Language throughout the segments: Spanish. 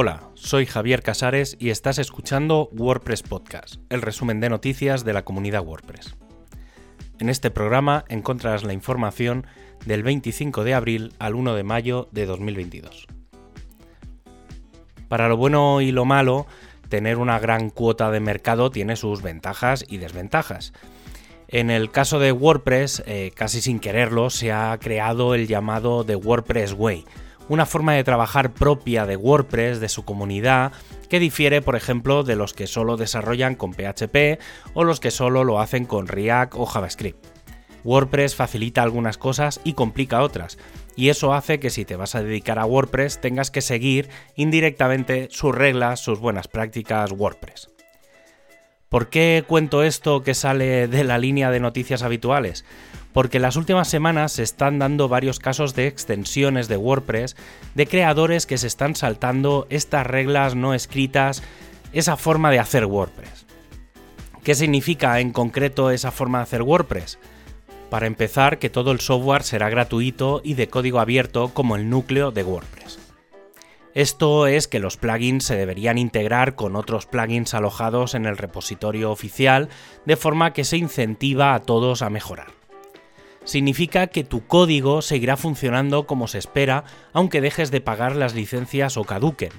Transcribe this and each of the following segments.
Hola, soy Javier Casares y estás escuchando WordPress Podcast, el resumen de noticias de la comunidad WordPress. En este programa encontrarás la información del 25 de abril al 1 de mayo de 2022. Para lo bueno y lo malo, tener una gran cuota de mercado tiene sus ventajas y desventajas. En el caso de WordPress, eh, casi sin quererlo, se ha creado el llamado The WordPress Way, una forma de trabajar propia de WordPress, de su comunidad, que difiere, por ejemplo, de los que solo desarrollan con PHP o los que solo lo hacen con React o JavaScript. WordPress facilita algunas cosas y complica otras, y eso hace que si te vas a dedicar a WordPress tengas que seguir indirectamente sus reglas, sus buenas prácticas WordPress. ¿Por qué cuento esto que sale de la línea de noticias habituales? Porque en las últimas semanas se están dando varios casos de extensiones de WordPress de creadores que se están saltando estas reglas no escritas, esa forma de hacer WordPress. ¿Qué significa en concreto esa forma de hacer WordPress? Para empezar, que todo el software será gratuito y de código abierto como el núcleo de WordPress. Esto es que los plugins se deberían integrar con otros plugins alojados en el repositorio oficial, de forma que se incentiva a todos a mejorar. Significa que tu código seguirá funcionando como se espera, aunque dejes de pagar las licencias o caduquen.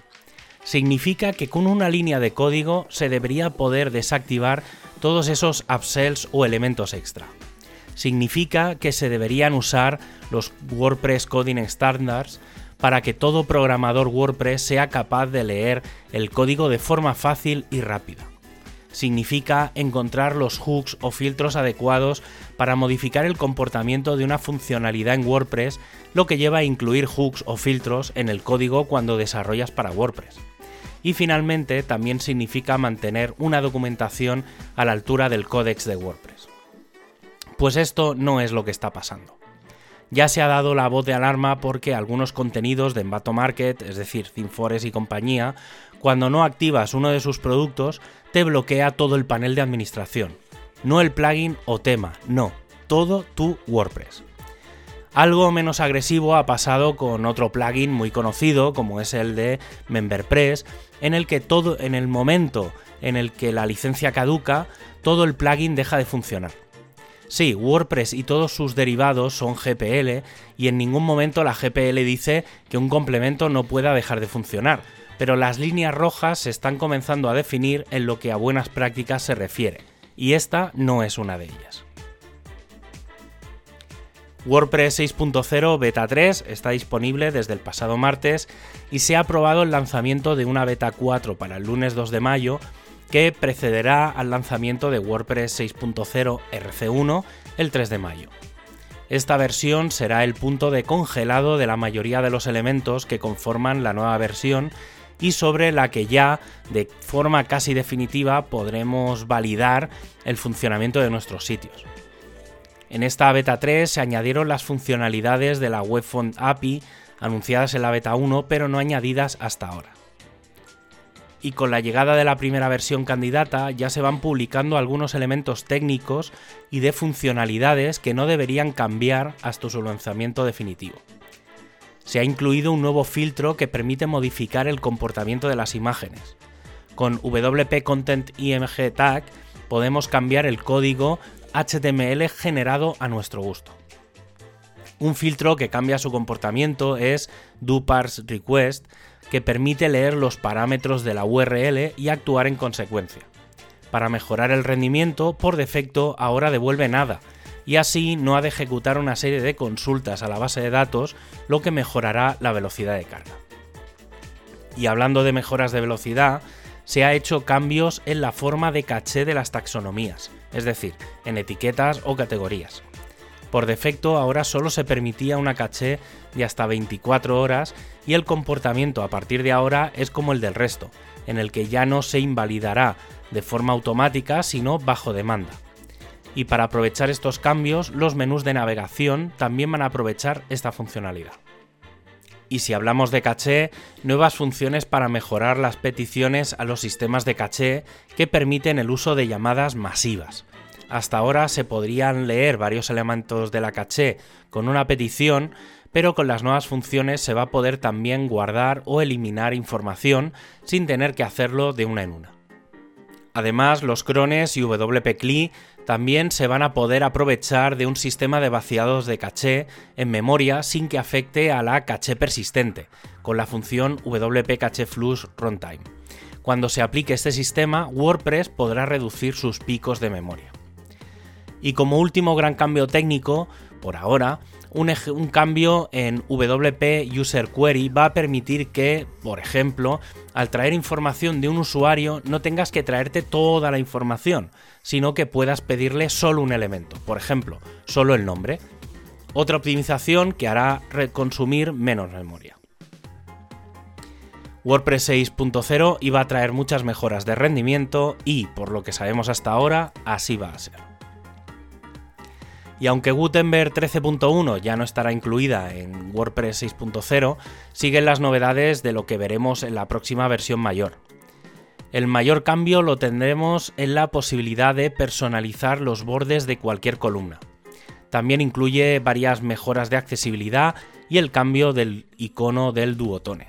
Significa que con una línea de código se debería poder desactivar todos esos upsells o elementos extra. Significa que se deberían usar los WordPress Coding Standards para que todo programador WordPress sea capaz de leer el código de forma fácil y rápida. Significa encontrar los hooks o filtros adecuados para modificar el comportamiento de una funcionalidad en WordPress, lo que lleva a incluir hooks o filtros en el código cuando desarrollas para WordPress. Y finalmente también significa mantener una documentación a la altura del códex de WordPress. Pues esto no es lo que está pasando ya se ha dado la voz de alarma porque algunos contenidos de Envato Market, es decir, Cinfores y compañía, cuando no activas uno de sus productos, te bloquea todo el panel de administración. No el plugin o tema, no, todo tu WordPress. Algo menos agresivo ha pasado con otro plugin muy conocido, como es el de MemberPress, en el que todo en el momento en el que la licencia caduca, todo el plugin deja de funcionar. Sí, WordPress y todos sus derivados son GPL y en ningún momento la GPL dice que un complemento no pueda dejar de funcionar, pero las líneas rojas se están comenzando a definir en lo que a buenas prácticas se refiere, y esta no es una de ellas. WordPress 6.0 Beta 3 está disponible desde el pasado martes y se ha aprobado el lanzamiento de una Beta 4 para el lunes 2 de mayo que precederá al lanzamiento de WordPress 6.0 RC1 el 3 de mayo. Esta versión será el punto de congelado de la mayoría de los elementos que conforman la nueva versión y sobre la que ya de forma casi definitiva podremos validar el funcionamiento de nuestros sitios. En esta beta 3 se añadieron las funcionalidades de la WebFont API anunciadas en la beta 1 pero no añadidas hasta ahora y con la llegada de la primera versión candidata ya se van publicando algunos elementos técnicos y de funcionalidades que no deberían cambiar hasta su lanzamiento definitivo. Se ha incluido un nuevo filtro que permite modificar el comportamiento de las imágenes. Con WP Content IMG Tag podemos cambiar el código HTML generado a nuestro gusto. Un filtro que cambia su comportamiento es DoParseRequest, que permite leer los parámetros de la URL y actuar en consecuencia. Para mejorar el rendimiento, por defecto ahora devuelve nada, y así no ha de ejecutar una serie de consultas a la base de datos, lo que mejorará la velocidad de carga. Y hablando de mejoras de velocidad, se ha hecho cambios en la forma de caché de las taxonomías, es decir, en etiquetas o categorías. Por defecto ahora solo se permitía una caché de hasta 24 horas y el comportamiento a partir de ahora es como el del resto, en el que ya no se invalidará de forma automática sino bajo demanda. Y para aprovechar estos cambios, los menús de navegación también van a aprovechar esta funcionalidad. Y si hablamos de caché, nuevas funciones para mejorar las peticiones a los sistemas de caché que permiten el uso de llamadas masivas hasta ahora se podrían leer varios elementos de la caché con una petición, pero con las nuevas funciones se va a poder también guardar o eliminar información sin tener que hacerlo de una en una. Además, los crones y WP-CLI también se van a poder aprovechar de un sistema de vaciados de caché en memoria sin que afecte a la caché persistente, con la función WP Cache Flush Runtime. Cuando se aplique este sistema, WordPress podrá reducir sus picos de memoria. Y como último gran cambio técnico, por ahora, un, cambio en WP User Query va a permitir que, por ejemplo, al traer información de un usuario no tengas que traerte toda la información, sino que puedas pedirle solo un elemento, por ejemplo, solo el nombre. Otra optimización que hará consumir menos memoria. WordPress 6.0 iba a traer muchas mejoras de rendimiento y, por lo que sabemos hasta ahora, así va a ser. Y aunque Gutenberg 13.1 ya no estará incluida en WordPress 6.0, siguen las novedades de lo que veremos en la próxima versión mayor. El mayor cambio lo tendremos en la posibilidad de personalizar los bordes de cualquier columna. También incluye varias mejoras de accesibilidad y el cambio del icono del duotone.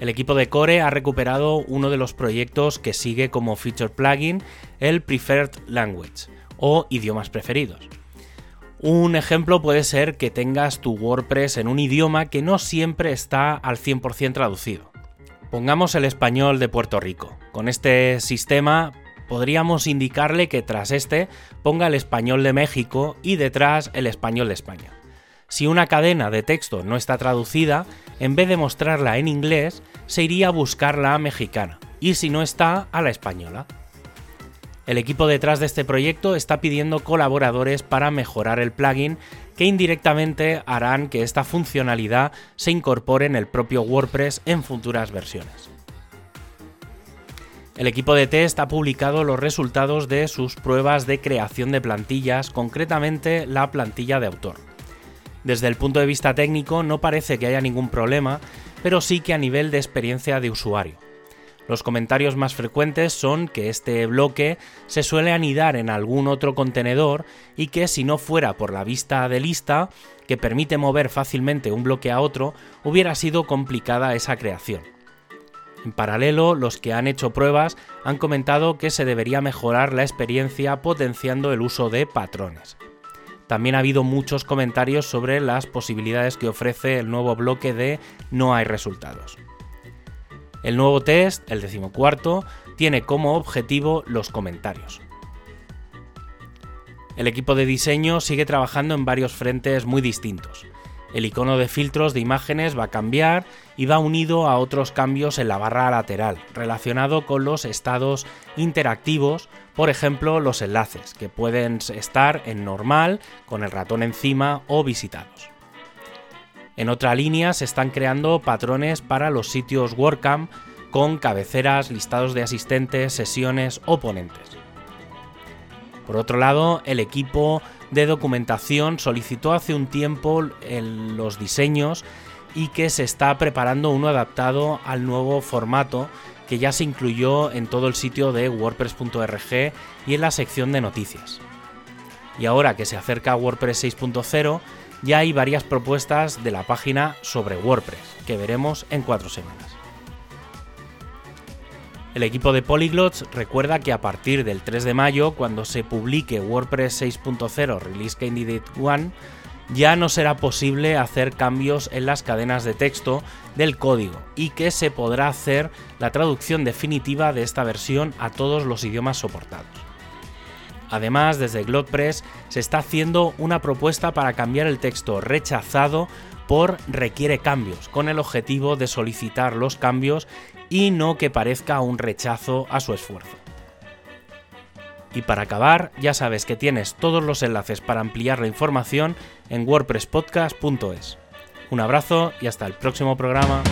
El equipo de Core ha recuperado uno de los proyectos que sigue como feature plugin, el Preferred Language o idiomas preferidos. Un ejemplo puede ser que tengas tu WordPress en un idioma que no siempre está al 100% traducido. Pongamos el español de Puerto Rico. Con este sistema podríamos indicarle que tras este ponga el español de México y detrás el español de España. Si una cadena de texto no está traducida, en vez de mostrarla en inglés, se iría a buscarla a mexicana, y si no está, a la española. El equipo detrás de este proyecto está pidiendo colaboradores para mejorar el plugin que indirectamente harán que esta funcionalidad se incorpore en el propio WordPress en futuras versiones. El equipo de test ha publicado los resultados de sus pruebas de creación de plantillas, concretamente la plantilla de autor. Desde el punto de vista técnico no parece que haya ningún problema, pero sí que a nivel de experiencia de usuario. Los comentarios más frecuentes son que este bloque se suele anidar en algún otro contenedor y que si no fuera por la vista de lista, que permite mover fácilmente un bloque a otro, hubiera sido complicada esa creación. En paralelo, los que han hecho pruebas han comentado que se debería mejorar la experiencia potenciando el uso de patrones. También ha habido muchos comentarios sobre las posibilidades que ofrece el nuevo bloque de no hay resultados. El nuevo test, el decimocuarto, tiene como objetivo los comentarios. El equipo de diseño sigue trabajando en varios frentes muy distintos. El icono de filtros de imágenes va a cambiar y va unido a otros cambios en la barra lateral, relacionado con los estados interactivos, por ejemplo los enlaces, que pueden estar en normal, con el ratón encima o visitados. En otra línea se están creando patrones para los sitios WordCamp con cabeceras, listados de asistentes, sesiones o ponentes. Por otro lado, el equipo de documentación solicitó hace un tiempo los diseños y que se está preparando uno adaptado al nuevo formato que ya se incluyó en todo el sitio de wordpress.org y en la sección de noticias. Y ahora que se acerca a WordPress 6.0, ya hay varias propuestas de la página sobre WordPress, que veremos en cuatro semanas. El equipo de Polyglots recuerda que a partir del 3 de mayo, cuando se publique WordPress 6.0 Release Candidate 1, ya no será posible hacer cambios en las cadenas de texto del código y que se podrá hacer la traducción definitiva de esta versión a todos los idiomas soportados. Además, desde GlotPress se está haciendo una propuesta para cambiar el texto rechazado por requiere cambios, con el objetivo de solicitar los cambios y no que parezca un rechazo a su esfuerzo. Y para acabar, ya sabes que tienes todos los enlaces para ampliar la información en wordpresspodcast.es. Un abrazo y hasta el próximo programa.